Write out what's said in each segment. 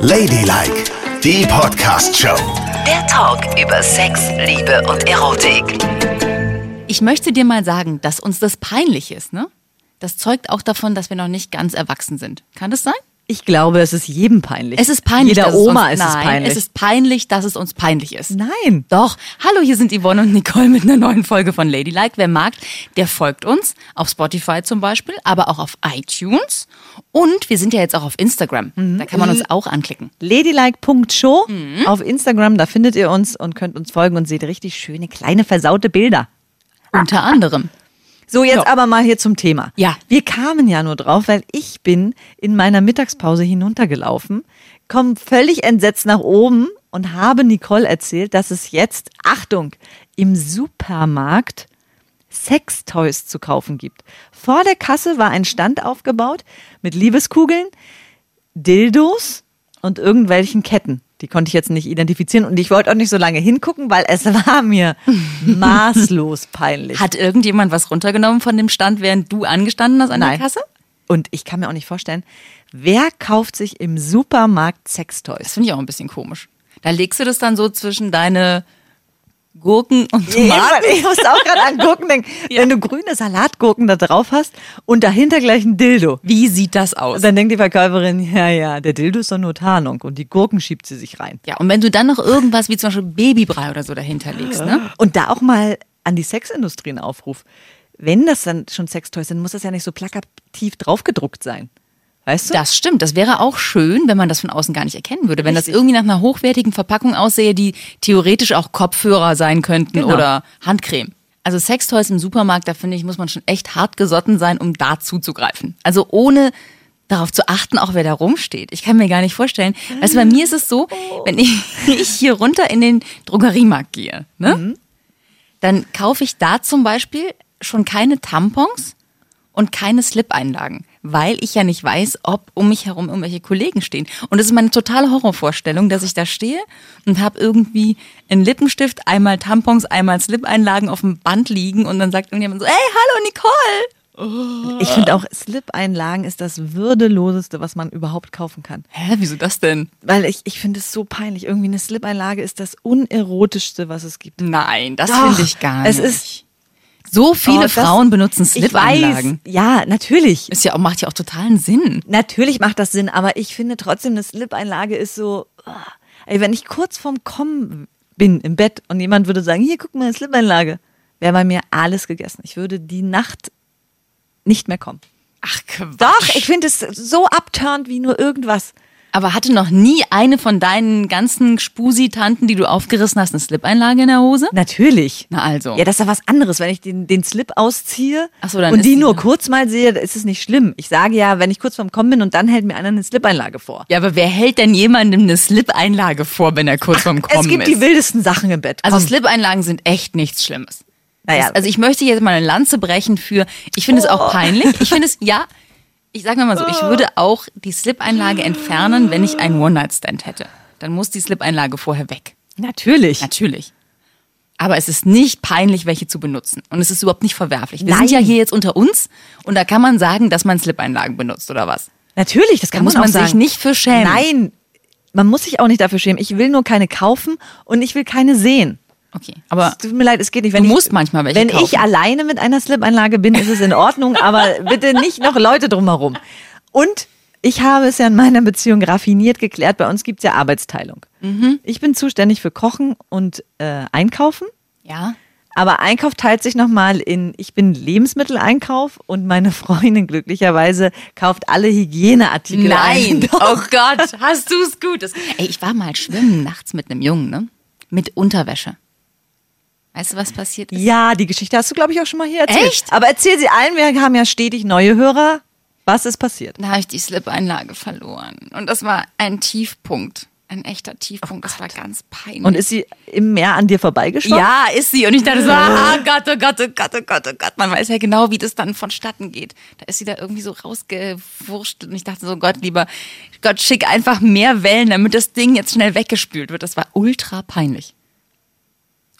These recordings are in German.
Ladylike, die Podcast-Show. Der Talk über Sex, Liebe und Erotik. Ich möchte dir mal sagen, dass uns das peinlich ist, ne? Das zeugt auch davon, dass wir noch nicht ganz erwachsen sind. Kann das sein? Ich glaube, es ist jedem peinlich. Es ist peinlich. Jeder dass es Oma uns, ist nein, es peinlich. Es ist peinlich, dass es uns peinlich ist. Nein. Doch. Hallo, hier sind Yvonne und Nicole mit einer neuen Folge von Ladylike. Wer mag, der folgt uns. Auf Spotify zum Beispiel, aber auch auf iTunes. Und wir sind ja jetzt auch auf Instagram. Da kann man uns auch anklicken. Ladylike.show Mhm. auf Instagram, da findet ihr uns und könnt uns folgen und seht richtig schöne, kleine, versaute Bilder. Unter anderem. So, jetzt Ja. aber mal hier zum Thema. Ja. Wir kamen ja nur drauf, weil ich bin in meiner Mittagspause hinuntergelaufen, komme völlig entsetzt nach oben und habe Nicole erzählt, dass es jetzt, Achtung, im Supermarkt Sextoys zu kaufen gibt. Vor der Kasse war ein Stand aufgebaut mit Liebeskugeln, Dildos und irgendwelchen Ketten. Die konnte ich jetzt nicht identifizieren und ich wollte auch nicht so lange hingucken, weil es war mir maßlos peinlich. Hat irgendjemand was runtergenommen von dem Stand, während du angestanden hast an Nein. der Kasse? Und ich kann mir auch nicht vorstellen, wer kauft sich im Supermarkt Das Sextoys? finde ich auch ein bisschen komisch. Da legst du das dann so zwischen deine Gurken und Tomaten. Ich muss auch gerade an Gurken denken. Ja. Wenn du grüne Salatgurken da drauf hast und dahinter gleich ein Dildo. Wie sieht das aus? Und dann denkt die Verkäuferin, ja, ja, der Dildo ist doch nur Tarnung und die Gurken schiebt sie sich rein. Ja, und wenn du dann noch irgendwas wie zum Beispiel Babybrei oder so dahinter legst, ne? Und da auch mal an die Sexindustrie einen Aufruf. Wenn das dann schon Sextoys sind, muss das ja nicht so plakativ draufgedruckt sein. Weißt du? Das stimmt. Das wäre auch schön, wenn man das von außen gar nicht erkennen würde. Wenn das irgendwie nach einer hochwertigen Verpackung aussähe, die theoretisch auch Kopfhörer sein könnten Genau. oder Handcreme. Also Sextoys im Supermarkt, da finde ich, muss man schon echt hart gesotten sein, um da zuzugreifen. Also ohne darauf zu achten, auch wer da rumsteht. Ich kann mir gar nicht vorstellen. Also bei mir ist es so, wenn ich, ich hier runter in den Drogeriemarkt gehe, ne? dann kaufe ich da zum Beispiel schon keine Tampons und keine Slip-Einlagen, weil ich ja nicht weiß, ob um mich herum irgendwelche Kollegen stehen. Und das ist meine totale Horrorvorstellung, dass ich da stehe und habe irgendwie einen Lippenstift, einmal Tampons, einmal Slip-Einlagen auf dem Band liegen und dann sagt irgendjemand so, hey, hallo Nicole! Ich finde auch, Slip-Einlagen ist das Würdeloseste, was man überhaupt kaufen kann. Hä, wieso das denn? Weil ich, ich finde es so peinlich. Irgendwie eine Slip-Einlage ist das unerotischste, was es gibt. Nein, das finde ich gar es nicht. ist- so viele Oh, Frauen benutzen weiß, ja, natürlich. Ist ja auch, macht ja auch totalen Sinn. Natürlich macht das Sinn, aber ich finde trotzdem, eine Slip-Einlage ist so. ah. Ey, wenn ich kurz vorm Kommen bin im Bett und jemand würde sagen, hier, guck mal, eine Slip-Einlage, wäre bei mir alles gegessen. Ich würde die Nacht nicht mehr kommen. Ach, Quatsch. Doch, ich finde es so abturnt wie nur irgendwas. Aber hatte noch nie eine von deinen ganzen Spusi-Tanten, die du aufgerissen hast, eine Slip-Einlage in der Hose? Natürlich. Na also. Ja, das ist ja was anderes. Wenn ich den, den Slip ausziehe Ach so, dann und ist die nur kurz mal sehe, ist es nicht schlimm. Ich sage ja, wenn ich kurz vorm Kommen bin und dann hält mir einer eine Slip-Einlage vor. Ja, aber wer hält denn jemandem eine Slip-Einlage vor, wenn er kurz vorm Kommen es gibt ist? die wildesten Sachen im Bett. also Komm. Slip-Einlagen sind echt nichts Schlimmes. Naja. Das- Also ich möchte jetzt mal eine Lanze brechen für, ich finde es Oh. auch peinlich. Ich finde es, ja, ich sage mal so, ich würde auch die Slip-Einlage entfernen, wenn ich einen One-Night-Stand hätte. Dann muss die Slip-Einlage vorher weg. Natürlich. Natürlich. Aber es ist nicht peinlich, welche zu benutzen. Und es ist überhaupt nicht verwerflich. Wir Nein. sind ja hier jetzt unter uns und da kann man sagen, dass man Slip-Einlagen benutzt oder was. Natürlich, das Da kann muss man, man auch sagen. sich nicht für schämen. Nein, man muss sich auch nicht dafür schämen. Ich will nur keine kaufen und ich will keine sehen. Okay, aber Es tut mir leid, es geht nicht. Wenn Du ich, musst manchmal welche Wenn kaufen. ich alleine mit einer Slip-Einlage bin, ist es in Ordnung, aber bitte nicht noch Leute drumherum. Und ich habe es ja in meiner Beziehung raffiniert geklärt. Bei uns gibt es ja Arbeitsteilung. Mhm. Ich bin zuständig für Kochen und äh, Einkaufen. ja, Aber Einkauf teilt sich nochmal in, ich bin Lebensmitteleinkauf und meine Freundin glücklicherweise kauft alle Hygieneartikel ein. Nein, oh Gott, hast du es gut. Ey, ich war mal schwimmen nachts mit einem Jungen, ne? Mit Unterwäsche. Weißt du, was passiert ist? Ja, die Geschichte hast du, glaube ich, auch schon mal hier erzählt. Echt? Aber erzähl sie allen, wir haben ja stetig neue Hörer. Was ist passiert? Da habe ich die Slip-Einlage verloren. Und das war ein Tiefpunkt. Ein echter Tiefpunkt. das war ganz peinlich. Und ist sie im Meer an dir vorbeigeschwommen? ja, ist sie. Und ich dachte so, ah Gott, oh Gott, oh Gott, oh Gott, oh Gott. Man weiß ja genau, wie das dann vonstatten geht. Da ist sie da irgendwie so rausgewurscht. Und ich dachte so, Gott, lieber Gott, schick einfach mehr Wellen, damit das Ding jetzt schnell weggespült wird. Das war ultra peinlich.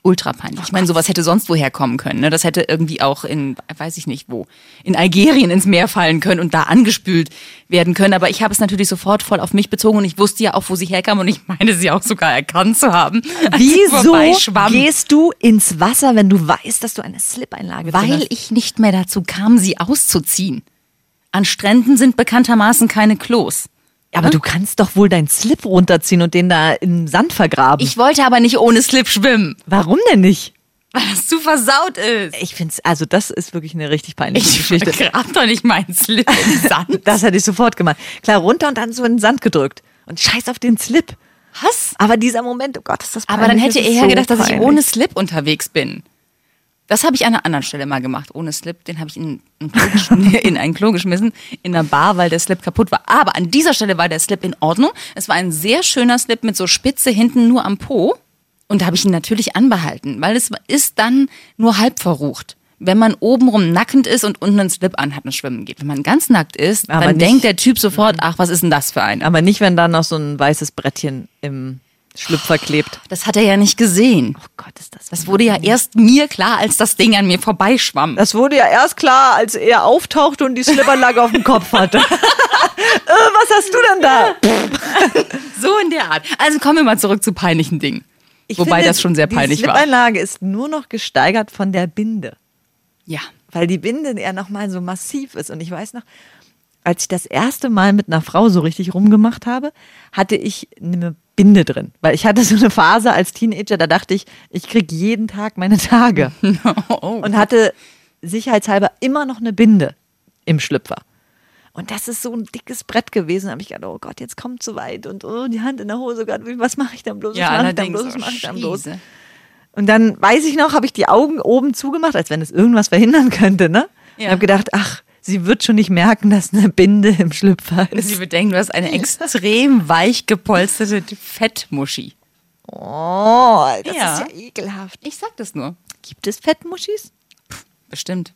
Ultra peinlich. ich meine, sowas hätte sonst woher kommen können. Ne? Das hätte irgendwie auch in, weiß ich nicht wo, in Algerien ins Meer fallen können und da angespült werden können. Aber ich habe es natürlich sofort voll auf mich bezogen und ich wusste ja auch, wo sie herkam und ich meine sie auch sogar erkannt zu haben. Wieso gehst du ins Wasser, wenn du weißt, dass du eine Slip-Einlage Weil hast? ich nicht mehr dazu kam, sie auszuziehen. An Stränden sind bekanntermaßen keine Klos. Aber du kannst doch wohl deinen Slip runterziehen und den da im Sand vergraben. Ich wollte aber nicht ohne Slip schwimmen, Warum denn nicht? weil das zu versaut ist. Ich finde es, also das ist wirklich eine richtig peinliche Ich Geschichte. grab doch nicht meinen Slip im Sand. Das hätte ich sofort gemacht. Klar, runter und dann so in den Sand gedrückt. Und scheiß auf den Slip. Was? Aber dieser Moment, oh Gott, ist das peinlich. Aber dann hätte er so gedacht, dass ich peinlich. ohne Slip unterwegs bin. Das habe ich an einer anderen Stelle mal gemacht, ohne Slip. Den habe ich in ein, Klo geschm- in ein Klo geschmissen, in einer Bar, weil der Slip kaputt war. Aber an dieser Stelle war der Slip in Ordnung. Es war ein sehr schöner Slip mit so Spitze hinten nur am Po. Und da habe ich ihn natürlich anbehalten, weil es ist dann nur halb verrucht. Wenn man obenrum nackend ist und unten einen Slip anhat und schwimmen geht. Wenn man ganz nackt ist, Aber dann nicht- denkt der Typ sofort, ach, was ist denn das für einer? Aber nicht, wenn da noch so ein weißes Brettchen im Schlüpfer klebt. Das hat er ja nicht gesehen. Oh Gott, ist das. Das wurde ja erst mir klar, als das Ding an mir vorbeischwamm. Das wurde ja erst klar, als er auftauchte und die Slipanlage auf dem Kopf hatte. äh, was hast du denn da? So in der Art. Also kommen wir mal zurück zu peinlichen Dingen. Ich Wobei finde, das schon sehr peinlich die war. Slipanlage ist nur noch gesteigert von der Binde. Ja. Weil die Binde ja nochmal so massiv ist. Und ich weiß noch, als ich das erste Mal mit einer Frau so richtig rumgemacht habe, hatte ich eine Binde drin. Weil ich hatte so eine Phase als Teenager, da dachte ich, ich krieg jeden Tag meine Tage. Oh. Und hatte sicherheitshalber immer noch eine Binde im Schlüpfer. Und das ist so ein dickes Brett gewesen. Da habe ich gedacht, oh Gott, jetzt kommt zu weit und oh, die Hand in der Hose. Gott, was mache ich dann bloß? Was Ja, mache ich dann bloß? Was mache ich dann bloß? Und dann weiß ich noch, habe ich die Augen oben zugemacht, als wenn es irgendwas verhindern könnte, ne? Ja. Und habe gedacht, ach, sie wird schon nicht merken, dass eine Binde im Schlüpfer Sie ist. bedenken, du hast eine extrem weich gepolsterte Fettmuschi. Oh, das Ja. ist ja ekelhaft. Ich sag das nur. Gibt es Fettmuschis? Bestimmt.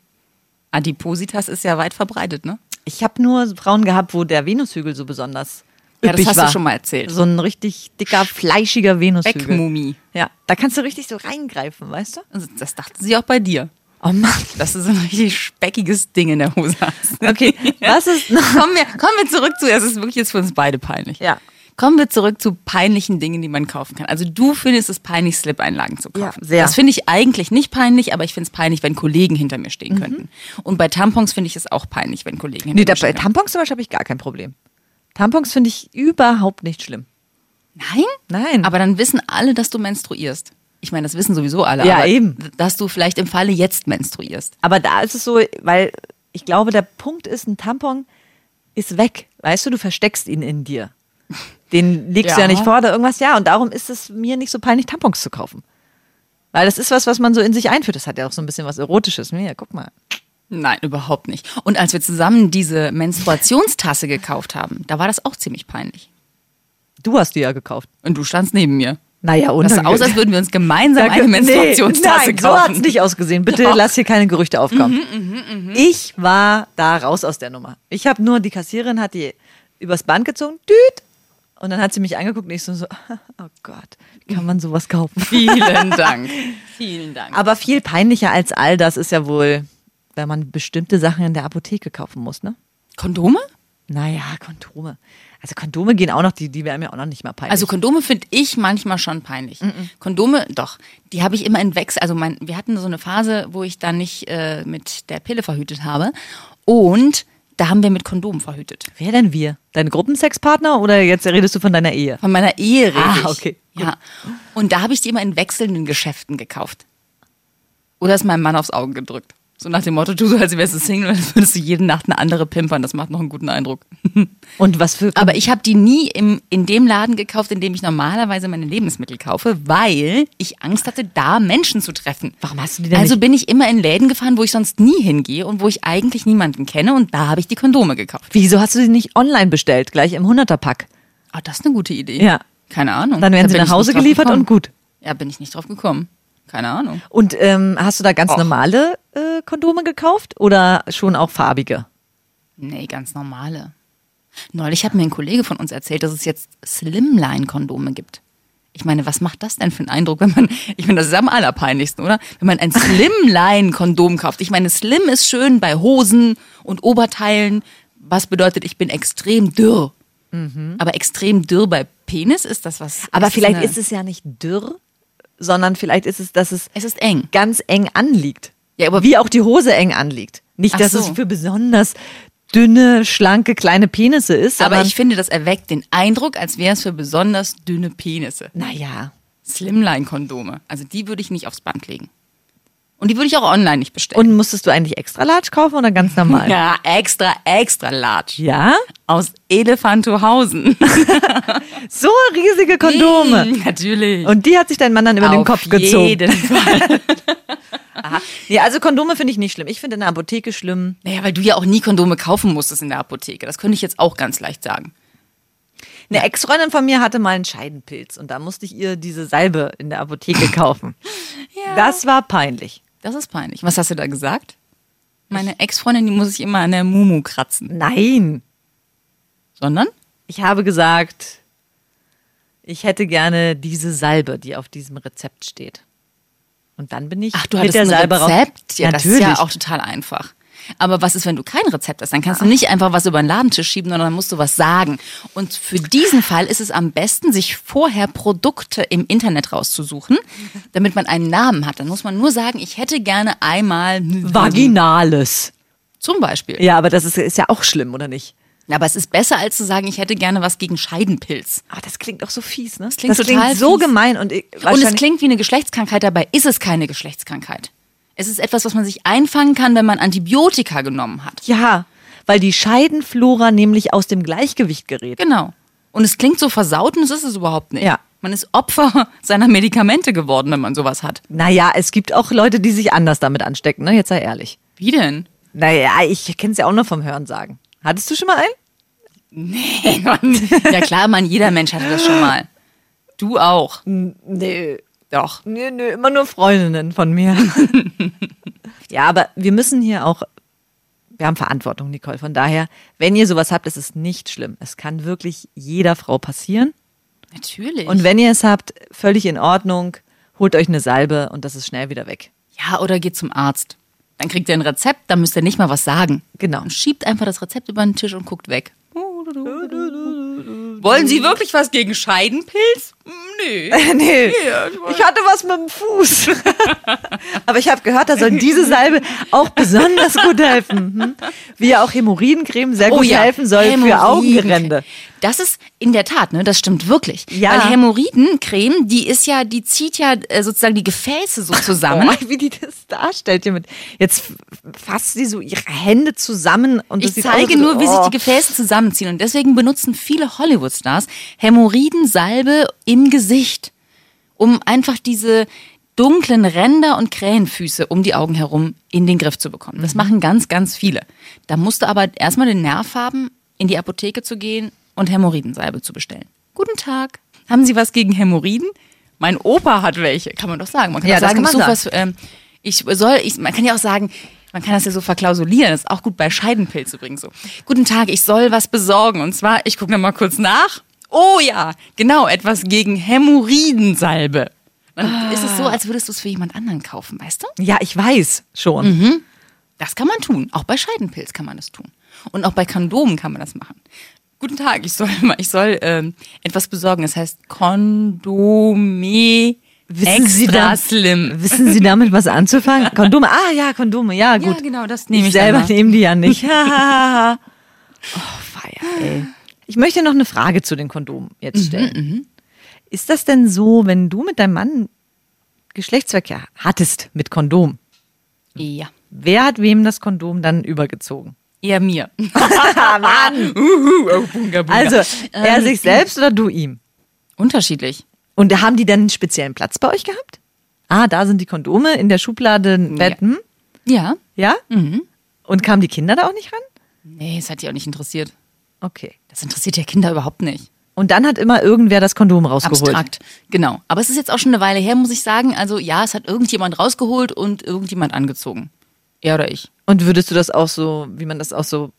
Adipositas ist ja weit verbreitet, ne? Ich habe nur Frauen gehabt, wo der Venushügel so besonders Ja, das hast du war. schon mal erzählt. So ein richtig dicker, fleischiger Venushügel. Beckmumie. Ja, da kannst du richtig so reingreifen, weißt du? Also Das dachten sie auch bei dir. Oh Mann. Dass du so ein richtig speckiges Ding in der Hose hast. Okay, was ist noch? kommen, wir, kommen wir zurück zu, es ist wirklich jetzt für uns beide peinlich. Ja. Kommen wir zurück zu peinlichen Dingen, die man kaufen kann. Also du findest es peinlich, Slip-Einlagen zu kaufen. Ja, sehr. Das finde ich eigentlich nicht peinlich, aber ich finde es peinlich, wenn Kollegen hinter mir Mhm. stehen könnten. Und bei Tampons finde ich es auch peinlich, wenn Kollegen hinter Nee, mir da, bei stehen. Tampons zum Beispiel habe ich gar kein Problem. Tampons finde ich überhaupt nicht schlimm. Nein? Nein. Aber dann wissen alle, dass du menstruierst. Ich meine, das wissen sowieso alle. Ja, aber eben. Dass du vielleicht im Falle jetzt menstruierst. Aber da ist es so, weil ich glaube, der Punkt ist, ein Tampon ist weg. Weißt du, du versteckst ihn in dir. Den legst du Ja. ja nicht vor oder irgendwas. Ja, und darum ist es mir nicht so peinlich, Tampons zu kaufen. Weil das ist was, was man so in sich einführt. Das hat ja auch so ein bisschen was Erotisches. Ja, guck mal. Nein, überhaupt nicht. Und als wir zusammen diese Menstruationstasse gekauft haben, da war das auch ziemlich peinlich. Du hast die ja gekauft. Und du standst neben mir. Naja, und Das sah aus, als würden wir uns gemeinsam eine Menstruationstasse nee, nein, so hat's kaufen. nicht ausgesehen. Bitte Doch. lass hier keine Gerüchte aufkommen. Ich war da raus aus der Nummer. Ich habe nur, die Kassiererin hat die übers Band gezogen, düt, und dann hat sie mich angeguckt und ich so, so oh Gott, wie kann man sowas kaufen? Vielen Dank. Vielen Dank. Aber viel peinlicher als all das ist ja wohl, wenn man bestimmte Sachen in der Apotheke kaufen muss, ne? Kondome? Naja, Kondome. Also Kondome gehen auch noch, die, die wären mir auch noch nicht mal peinlich. Also Kondome finde ich manchmal schon peinlich. Kondome, doch, die habe ich immer in Wechsel. Also mein, wir hatten so eine Phase, wo ich dann nicht äh, mit der Pille verhütet habe. Und da haben wir mit Kondomen verhütet. Wer denn wir? Dein Gruppensexpartner oder jetzt redest du von deiner Ehe? Von meiner Ehe rede Ah, ich. okay. Ja. Und da habe ich die immer in wechselnden Geschäften gekauft. Oder ist meinem Mann aufs Auge gedrückt. So nach dem Motto, tu so, als wärst du Single, als würdest du jede Nacht eine andere pimpern. Das macht noch einen guten Eindruck. Und was für Aber ich habe die nie im, in dem Laden gekauft, in dem ich normalerweise meine Lebensmittel kaufe, weil ich Angst hatte, da Menschen zu treffen. Warum hast du die denn Also nicht? bin ich immer in Läden gefahren, wo ich sonst nie hingehe und wo ich eigentlich niemanden kenne und da habe ich die Kondome gekauft. Wieso hast du sie nicht online bestellt, gleich im 100er-Pack? Ah, das ist eine gute Idee. Ja. Keine Ahnung. Dann werden Da sie nach Hause geliefert gekommen. und gut. Ja, bin ich nicht drauf gekommen. Keine Ahnung. Und ähm, hast du da ganz Och. normale äh, Kondome gekauft oder schon auch farbige? Nee, ganz normale. Neulich hat mir ein Kollege von uns erzählt, dass es jetzt Slimline-Kondome gibt. Ich meine, was macht das denn für einen Eindruck, wenn man, ich meine, das ist am allerpeinlichsten, oder? Wenn man ein Slimline-Kondom kauft. Ich meine, Slim ist schön bei Hosen und Oberteilen, was bedeutet, ich bin extrem dürr. Aber extrem dürr bei Penis ist das was? Mhm. Aber vielleicht ist es ja nicht dürr, sondern vielleicht ist es, dass es Es ist eng. ganz eng anliegt. Ja, aber- wie auch die Hose eng anliegt. Nicht, Ach dass so. es für besonders dünne, schlanke, kleine Penisse ist, Aber ich finde, das erweckt den Eindruck, als wäre es für besonders dünne Penisse. naja. Slimline-Kondome. Also die würde ich nicht aufs Band legen. Und die würde ich auch online nicht bestellen. Und musstest du eigentlich extra large kaufen oder ganz normal? ja, extra, extra large. Ja? Aus Elefantohausen. So riesige Kondome. Mm, Natürlich. Und die hat sich dein Mann dann über den Auf Kopf gezogen. jeden Fall. Nee, also Kondome finde ich nicht schlimm. Ich finde in der Apotheke schlimm. Naja, weil du ja auch nie Kondome kaufen musstest in der Apotheke. Das könnte ich jetzt auch ganz leicht sagen. Eine Ex-Freundin von mir hatte mal einen Scheidenpilz und da musste ich ihr diese Salbe in der Apotheke kaufen. Das war peinlich. Das ist peinlich. Was hast du da gesagt? Meine Ex-Freundin, die muss ich immer an der Mumu kratzen. Nein. Sondern? Ich habe gesagt, ich hätte gerne diese Salbe, die auf diesem Rezept steht. Und dann bin ich Ach, du mit hattest der ein Salbe raus- Rezept? Ja, das ist Natürlich. ja auch total einfach. Aber was ist, wenn du kein Rezept hast? Dann kannst du nicht einfach was über den Ladentisch schieben, sondern dann musst du was sagen. Und für diesen Fall ist es am besten, sich vorher Produkte im Internet rauszusuchen, damit man einen Namen hat. Dann muss man nur sagen, ich hätte gerne einmal Vaginales. Zum Beispiel. Ja, aber das ist, ist ja auch schlimm, oder nicht? Aber es ist besser, als zu sagen, ich hätte gerne was gegen Scheidenpilz. Ah, das klingt doch so fies, ne? Das klingt das klingt so fies. gemein und ich, Und es klingt wie eine Geschlechtskrankheit, dabei ist es keine Geschlechtskrankheit. Es ist etwas, was man sich einfangen kann, wenn man Antibiotika genommen hat. ja, weil die Scheidenflora nämlich aus dem Gleichgewicht gerät. Genau. Und es klingt so versaut und es ist es überhaupt nicht. Ja. Man ist Opfer seiner Medikamente geworden, wenn man sowas hat. Naja, es gibt auch Leute, die sich anders damit anstecken, ne? Jetzt sei ehrlich. Wie denn? Naja, ich kenne es ja auch nur vom Hörensagen. Hattest du schon mal einen? ja klar, man, jeder Mensch hatte das schon mal. Du auch. Nee. Doch. Nö, nö, immer nur Freundinnen von mir. ja, aber wir müssen hier auch, wir haben Verantwortung, Nicole. Von daher, wenn ihr sowas habt, ist es nicht schlimm. Es kann wirklich jeder Frau passieren. Natürlich. Und wenn ihr es habt, völlig in Ordnung, holt euch eine Salbe und das ist schnell wieder weg. ja, oder geht zum Arzt. Dann kriegt ihr ein Rezept, dann müsst ihr nicht mal was sagen. Genau. Und schiebt einfach das Rezept über den Tisch und guckt weg. Wollen Sie wirklich was gegen Scheidenpilz? Nee. nee, ich hatte was mit dem Fuß. Aber ich habe gehört, da soll diese Salbe auch besonders gut helfen. Hm? Wie ja auch Hämorrhoidencreme sehr gut helfen soll für. Augenränder. Das ist in der Tat, ne, das stimmt wirklich. Ja. Weil Hämorrhoidencreme, die ist ja, die zieht ja äh, sozusagen die Gefäße so zusammen. Oh, wie die das darstellt hier mit. Jetzt fasst sie so ihre Hände zusammen und das Ich aus, zeige als- nur, wie sich oh. die Gefäße zusammenziehen. Und deswegen benutzen viele Hollywood-Stars Hämorrhoidensalbe im Gesicht, um einfach diese dunklen Ränder und Krähenfüße um die Augen herum in den Griff zu bekommen. Mhm. Das machen ganz, ganz viele. Da musst du aber erstmal den Nerv haben, in die Apotheke zu gehen und Hämorrhoidensalbe zu bestellen. Guten Tag. Haben Sie was gegen Hämorrhoiden? Mein Opa hat welche. Kann man doch sagen. Man kann Ja, doch das sagen, kann man was, ähm, ich soll, ich, man kann ja auch sagen, man kann das ja so verklausulieren. Das ist auch gut bei Scheidenpilz übrigens so. Guten Tag, ich soll was besorgen. Und zwar, ich gucke mal kurz nach. Oh ja, genau, etwas gegen Hämorrhoidensalbe. Dann ist es so, als würdest du es für jemand anderen kaufen, weißt du? Ja, ich weiß schon. Das kann man tun. Auch bei Scheidenpilz kann man das tun. Und auch bei Kondomen kann man das machen. Guten Tag, ich soll, mal- ich soll ähm, etwas besorgen. Das heißt Kondome Wissen Sie da- slim. Wissen Sie damit was anzufangen? Kondome. Ah ja, Kondome. Ja, gut. Ja, genau, das nehme ich, ich selber dann mal. nehme die ja nicht. oh, feier, ey. Ich möchte noch eine Frage zu den Kondomen Mhm, jetzt stellen. Ist das denn so, wenn du mit deinem Mann Geschlechtsverkehr hattest mit Kondom? Ja, Wer hat wem das Kondom dann übergezogen? Eher mir. Mann! oh, bunga, bunga. Also, er Ähm, sich selbst oder du ihm? Unterschiedlich. Und haben die dann einen speziellen Platz bei euch gehabt? Ah, da sind die Kondome in der Schublade. Ja. Hm? Ja. Ja? Und kamen die Kinder da auch nicht ran? Nee, es hat die auch nicht interessiert. Okay. Das interessiert ja Kinder überhaupt nicht. Und dann hat immer irgendwer das Kondom rausgeholt. Abstrakt. Genau. Aber es ist jetzt auch schon eine Weile her, muss ich sagen. Also ja, es hat irgendjemand rausgeholt und irgendjemand angezogen. Er oder ich. Und würdest du das auch so, wie man das auch so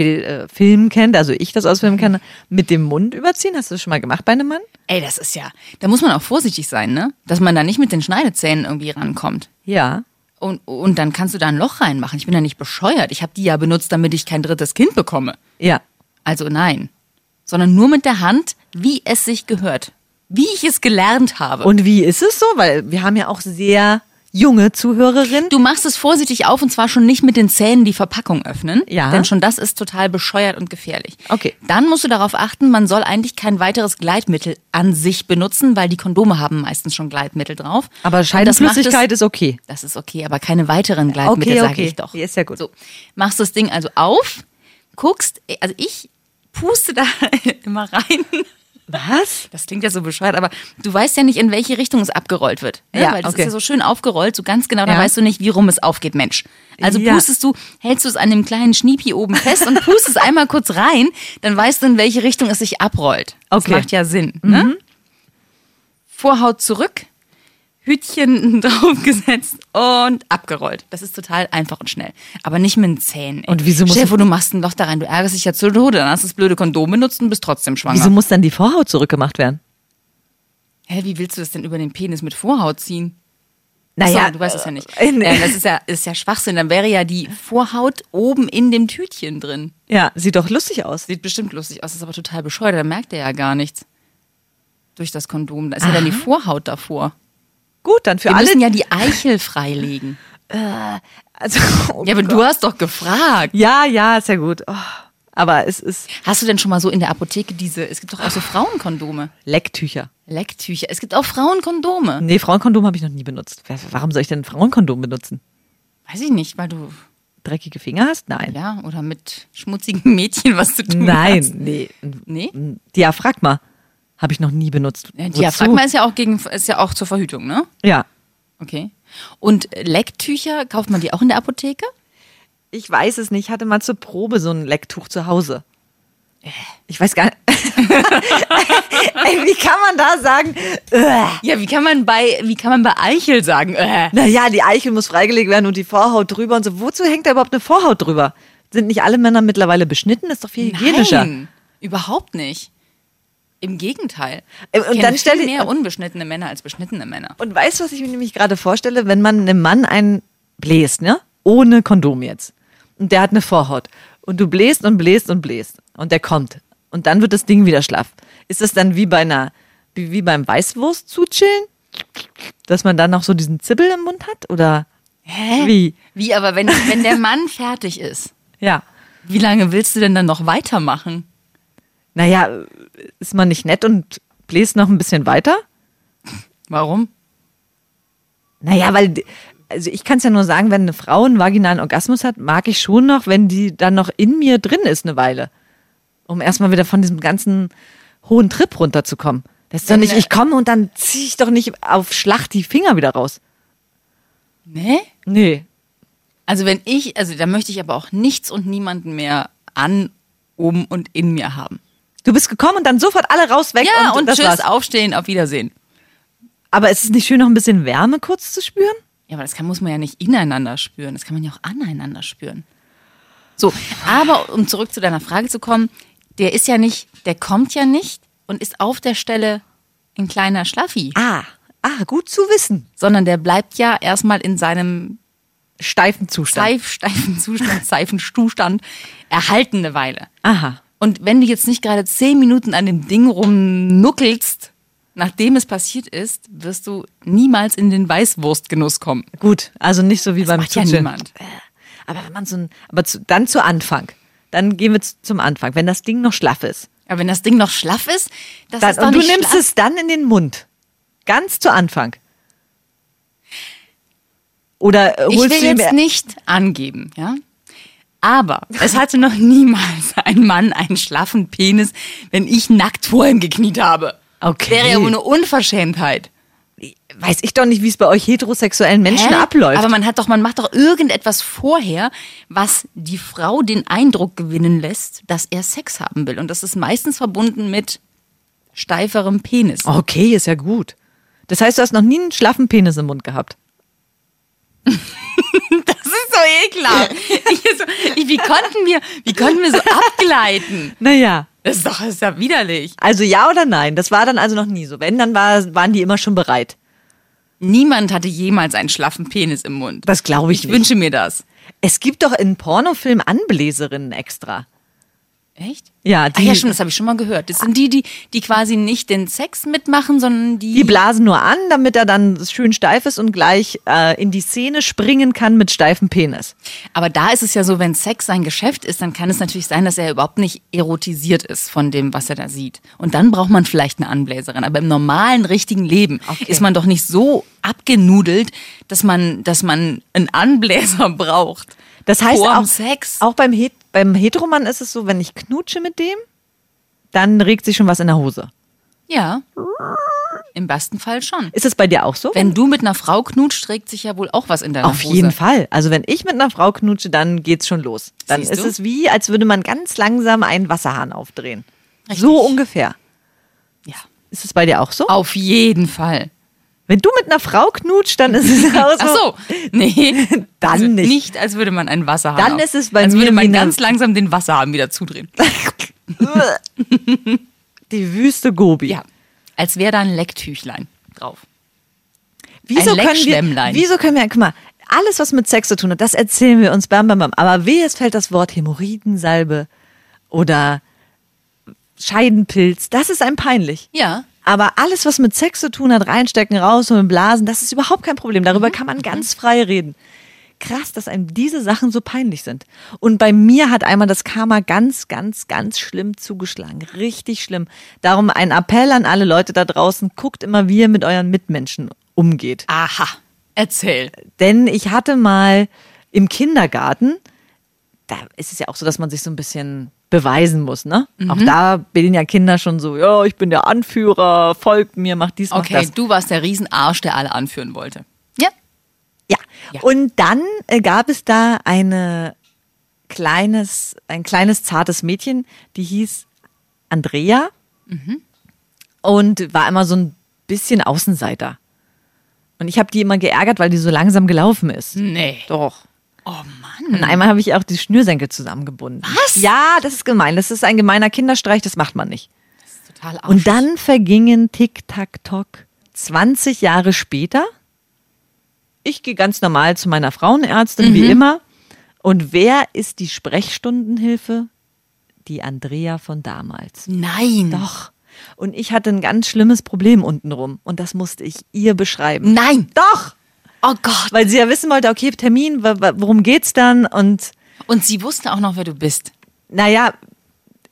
äh, Film kennt, also ich das aus Film kenne, mit dem Mund überziehen. Hast du das schon mal gemacht bei einem Mann? Ey, das ist ja, da muss man auch vorsichtig sein, ne? Dass man da nicht mit den Schneidezähnen irgendwie rankommt. Ja. Und, und dann kannst du da ein Loch reinmachen. Ich bin ja nicht bescheuert. Ich habe die ja benutzt, damit ich kein drittes Kind bekomme. Ja. Also nein. Sondern nur mit der Hand, wie es sich gehört. Wie ich es gelernt habe. Und wie ist es so? Weil wir haben ja auch sehr junge Zuhörerinnen. Du machst es vorsichtig auf und zwar schon nicht mit den Zähnen die Verpackung öffnen. Ja. Denn schon das ist total bescheuert und gefährlich. Okay. Dann musst du darauf achten, man soll eigentlich kein weiteres Gleitmittel an sich benutzen, weil die Kondome haben meistens schon Gleitmittel drauf. Aber Scheidenflüssigkeit es- ist okay. Das ist okay, aber keine weiteren Gleitmittel, Okay, sage okay. ich doch. Ist ja gut. So, machst das Ding also auf, guckst, also ich puste da immer rein. Was? Das klingt ja so bescheuert, aber du weißt ja nicht, in welche Richtung es abgerollt wird. Ne? Ja, Weil das okay. ist ja so schön aufgerollt, so ganz genau, da Ja. weißt du nicht, wie rum es aufgeht, Mensch. Also Ja. pustest du, hältst du es an dem kleinen Schniepi oben fest und pustest einmal kurz rein, dann weißt du, in welche Richtung es sich abrollt. Das Okay. Mhm. macht ja Sinn. Ne? Vorhaut zurück, Hütchen draufgesetzt und abgerollt. Das ist total einfach und schnell. Aber nicht mit den Zähnen. Ey. Und wieso muss- Stell vor, du machst ein Loch da rein, du ärgerst dich ja zu Tode, dann hast du das blöde Kondom benutzt und bist trotzdem schwanger. Wieso muss dann die Vorhaut zurückgemacht werden? Hä, wie willst du das denn über den Penis mit Vorhaut ziehen? Naja, Achso, du weißt es ja nicht. äh, das ist ja, ist ja Schwachsinn. Dann wäre ja die Vorhaut oben in dem Tütchen drin. Ja, sieht doch lustig aus. Sieht bestimmt lustig aus, ist aber total bescheuert. Da merkt er ja gar nichts. Durch das Kondom. Da ist ja dann die Vorhaut davor. Gut, dann für Wir alle. müssen ja die Eichel freilegen. also, oh Ja, aber Gott. du hast doch gefragt. Ja, ja, ist ja gut. Oh, aber es ist Hast du denn schon mal so in der Apotheke diese, es gibt doch auch so Frauenkondome. Lecktücher. Lecktücher. Es gibt auch Frauenkondome. Nee, Frauenkondom habe ich noch nie benutzt. Warum soll ich denn Frauenkondom benutzen? Weiß ich nicht, weil du, Dreckige Finger hast? Nein. ja, oder mit schmutzigen Mädchen was zu tun Nein, hast. nee. Nee? Ein Diaphragma habe ich noch nie benutzt. Ja? Diaphragma ist ja auch gegen, ist ja auch zur Verhütung, ne? Ja. Okay. Und Lecktücher, kauft man die auch in der Apotheke? Ich weiß es nicht. Ich hatte mal zur Probe so ein Lecktuch zu Hause. Äh. Ich weiß gar nicht. Ey, wie kann man da sagen? Äh. Ja, wie kann man bei, wie kann man bei Eichel sagen? Äh. Naja, die Eichel muss freigelegt werden und die Vorhaut drüber und so. Wozu hängt da überhaupt eine Vorhaut drüber? Sind nicht alle Männer mittlerweile beschnitten? Ist doch viel hygienischer. Nein, überhaupt nicht. Im Gegenteil. Äh, Ich und dann stell viel dir- mehr unbeschnittene Männer als beschnittene Männer. Und weißt du, was ich mir nämlich gerade vorstelle? Wenn man einem Mann einen bläst, ne? Ohne Kondom jetzt. Und der hat eine Vorhaut. Und du bläst und bläst und bläst. Und der kommt. Und dann wird das Ding wieder schlaff. Ist das dann wie bei einer, wie, wie beim Weißwurst zuchillen? Dass man dann noch so diesen Zibbel im Mund hat? Oder Hä? wie? Wie, aber wenn, wenn der Mann fertig ist, Ja. wie lange willst du denn dann noch weitermachen? Naja, ist man nicht nett und bläst noch ein bisschen weiter? Warum? Naja, weil, also ich kann es ja nur sagen, wenn eine Frau einen vaginalen Orgasmus hat, mag ich schon noch, wenn die dann noch in mir drin ist eine Weile. Um erstmal wieder von diesem ganzen hohen Trip runterzukommen. Das ist doch nicht, ich komme und dann ziehe ich doch nicht auf Schlacht die Finger wieder raus. Nee? Nee. Also wenn ich, also da möchte ich aber auch nichts und niemanden mehr an, um und in mir haben. Du bist gekommen und dann sofort alle raus, weg Ja, und, das tschüss, war's. aufstehen, auf Wiedersehen. Aber ist es nicht schön, noch ein bisschen Wärme kurz zu spüren? Ja, aber das kann, muss man ja nicht ineinander spüren, das kann man ja auch aneinander spüren. So, aber um zurück zu deiner Frage zu kommen, der ist ja nicht, der kommt ja nicht und ist auf der Stelle ein kleiner Schlaffi, Ah, ah, gut zu wissen. sondern der bleibt ja erstmal in seinem Steifen Zustand. steif, steifen Zustand, steifen Zustand erhalten eine Weile. Aha. Und wenn du jetzt nicht gerade zehn Minuten an dem Ding rumnuckelst, nachdem es passiert ist, wirst du niemals in den Weißwurstgenuss kommen. Gut, also nicht so wie beim macht ja Zuchillen. niemand. Aber wenn man so ein, aber zu, dann zu Anfang. Dann gehen wir zu, zum Anfang, wenn das Ding noch schlaff ist. Aber wenn das Ding noch schlaff ist, das Dann, ist doch und du nimmst schlaff. es dann in den Mund. Ganz zu Anfang. Oder äh, Ich holst will du jetzt nicht angeben, ja? Aber es hatte noch niemals ein Mann einen schlaffen Penis, wenn ich nackt vor ihm gekniet habe. Okay. Wäre ja wohl eine Unverschämtheit. Weiß ich doch nicht, wie es bei euch heterosexuellen Menschen Hä? abläuft. Aber man hat doch, man macht doch irgendetwas vorher, was die Frau den Eindruck gewinnen lässt, dass er Sex haben will. Und das ist meistens verbunden mit steiferem Penis. okay, ist ja gut. Das heißt, du hast noch nie einen schlaffen Penis im Mund gehabt. Das ist so ekelhaft. Ich so, ich, wie, konnten wir, wie konnten wir so abgleiten? Naja. Das ist doch das ist ja widerlich. Also ja oder nein? Das war dann also noch nie so. Wenn, dann war, waren die immer schon bereit. Niemand hatte jemals einen schlaffen Penis im Mund. Das glaube ich Ich nicht. wünsche mir das. Es gibt doch in Pornofilmen Anbläserinnen extra. Echt? Ja, Ach die, ja, stimmt, das habe ich schon mal gehört. Das sind die, die, die quasi nicht den Sex mitmachen, sondern die. die blasen nur an, damit er dann schön steif ist und gleich äh, in die Szene springen kann mit steifem Penis. Aber da ist es ja so, wenn Sex sein Geschäft ist, dann kann es natürlich sein, dass er überhaupt nicht erotisiert ist von dem, was er da sieht. Und dann braucht man vielleicht eine Anbläserin. Aber im normalen, richtigen Leben Okay. ist man doch nicht so abgenudelt, dass man, dass man einen Anbläser braucht. Das heißt auch, Sex. auch beim, Het beim Heteromann ist es so, wenn ich knutsche mit dem, dann regt sich schon was in der Hose. Ja. Im besten Fall schon. Ist es bei dir auch so? Wenn du mit einer Frau knutscht, trägt sich ja wohl auch was in deiner Auf Hose. jeden Fall. Also wenn ich mit einer Frau knutsche, dann geht's schon los. Dann Siehst ist du? es wie, als würde man ganz langsam einen Wasserhahn aufdrehen. Richtig. So ungefähr. Ja. Ist es bei dir auch so? Auf jeden Fall. Wenn du mit einer Frau knutscht, dann ist es auch so. Ach so, nee. Dann also nicht. Nicht, als würde man einen Wasserhahn Dann auf- ist es bei Als mir würde man ganz langsam den Wasserhahn wieder zudrehen. Die Wüste Gobi. Ja. Als wäre da ein Lecktüchlein drauf. Wieso Ein können wir, wieso können wir, guck mal, alles, was mit Sex zu tun hat, das erzählen wir uns bam, bam, bam. Aber wehe, es fällt das Wort Hämorrhoidensalbe oder Scheidenpilz, das ist einem peinlich. Ja. Aber alles, was mit Sex zu tun hat, reinstecken, rausholen, blasen, das ist überhaupt kein Problem. Darüber Mhm. kann man ganz frei reden. Krass, dass einem diese Sachen so peinlich sind. Und bei mir hat einmal das Karma ganz, ganz, ganz schlimm zugeschlagen. Richtig schlimm. Darum ein Appell an alle Leute da draußen, guckt immer, wie ihr mit euren Mitmenschen umgeht. Aha. Erzähl. Denn ich hatte mal im Kindergarten, da ist es ja auch so, dass man sich so ein bisschen beweisen muss, ne? Mhm. Auch da bin ja Kinder schon so, ja, ich bin der Anführer, folgt mir, macht dies, macht Okay, das. du warst der Riesenarsch, der alle anführen wollte. Ja. Ja. Ja. Und dann äh, gab es da eine kleines, ein kleines zartes Mädchen, die hieß Andrea und war immer so ein bisschen Außenseiter. Und ich habe die immer geärgert, weil die so langsam gelaufen ist. Nee. Doch. Oh Mann. Und einmal habe ich auch die Schnürsenkel zusammengebunden. Was? Ja, das ist gemein. Das ist ein gemeiner Kinderstreich, das macht man nicht. Total arsch. Und dann vergingen Tick-Tack-Tock 20 Jahre später. Ich gehe ganz normal zu meiner Frauenärztin, wie immer. Und wer ist die Sprechstundenhilfe? Die Andrea von damals. Nein. Doch. Und ich hatte ein ganz schlimmes Problem untenrum. Und das musste ich ihr beschreiben. Nein. Doch! Oh Gott. Weil sie ja wissen wollte, okay, Termin, worum geht's dann? Und Und sie wusste auch noch, wer du bist. naja,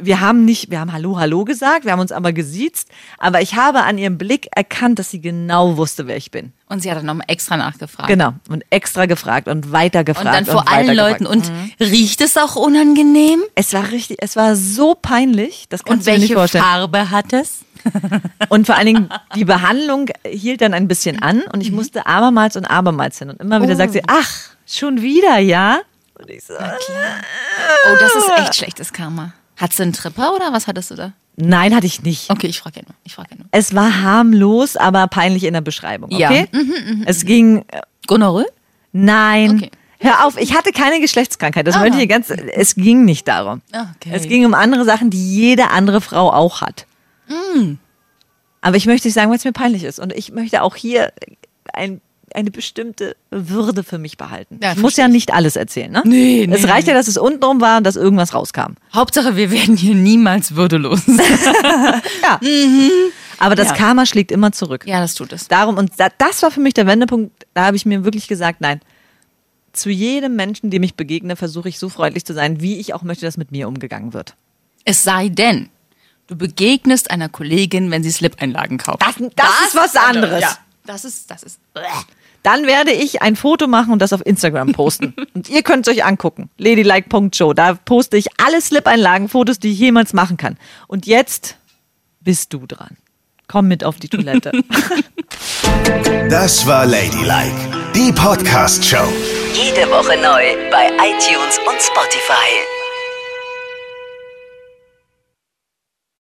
wir haben nicht, wir haben Hallo, Hallo gesagt, wir haben uns aber gesiezt, aber ich habe an ihrem Blick erkannt, dass sie genau wusste, wer ich bin. Und sie hat dann nochmal extra nachgefragt. Genau. Und extra gefragt und weiter Und gefragt. dann vor weiter allen. Leuten. Und riecht es auch unangenehm? es war richtig, es war so peinlich, das kannst Und du dir nicht welche vorstellen. Farbe hat es? Und vor allen Dingen, die Behandlung hielt dann ein bisschen an und Mhm. ich musste abermals und abermals hin. Und immer wieder sagt sie, ach, schon wieder, ja? Und ich so, Oh, das ist echt schlechtes Karma. Hattest du einen Tripper oder was hattest du da? nein, hatte ich nicht. Okay, ich frage ja nur. Ich frage ja nur. Es war harmlos, aber peinlich in der Beschreibung, Ja. okay? Es ging, äh, Gonorrhoe? nein. Okay. Hör auf, ich hatte keine Geschlechtskrankheit. Das Ah. wollte ich ganz, es ging nicht darum. Okay. Es ging um andere Sachen, die jede andere Frau auch hat. Mm. Aber ich möchte nicht sagen, weil es mir peinlich ist. Und ich möchte auch hier ein, eine bestimmte Würde für mich behalten. Ja, ich muss ja ich. nicht alles erzählen, ne? Nee, nee, Es reicht ja, dass es untenrum war und dass irgendwas rauskam. Hauptsache, wir werden hier niemals würdelos. Ja. Aber das Ja. Karma schlägt immer zurück. ja, das tut es. Darum, und da, das war für mich der Wendepunkt, da habe ich mir wirklich gesagt, nein, zu jedem Menschen, dem ich begegne, versuche ich so freundlich zu sein, wie ich auch möchte, dass mit mir umgegangen wird. Es sei denn, du begegnest einer Kollegin, wenn sie Slip-Einlagen kauft. Das- das ist was anderes. Ja, das ist, das ist. Dann werde ich ein Foto machen und das auf Instagram posten. und ihr könnt es euch angucken. Ladylike.show. Da poste ich alle Slip-Einlagen-Fotos, die ich jemals machen kann. Und jetzt bist du dran. Komm mit auf die Toilette. Das war Ladylike, die Podcast-Show. Jede Woche neu bei iTunes und Spotify.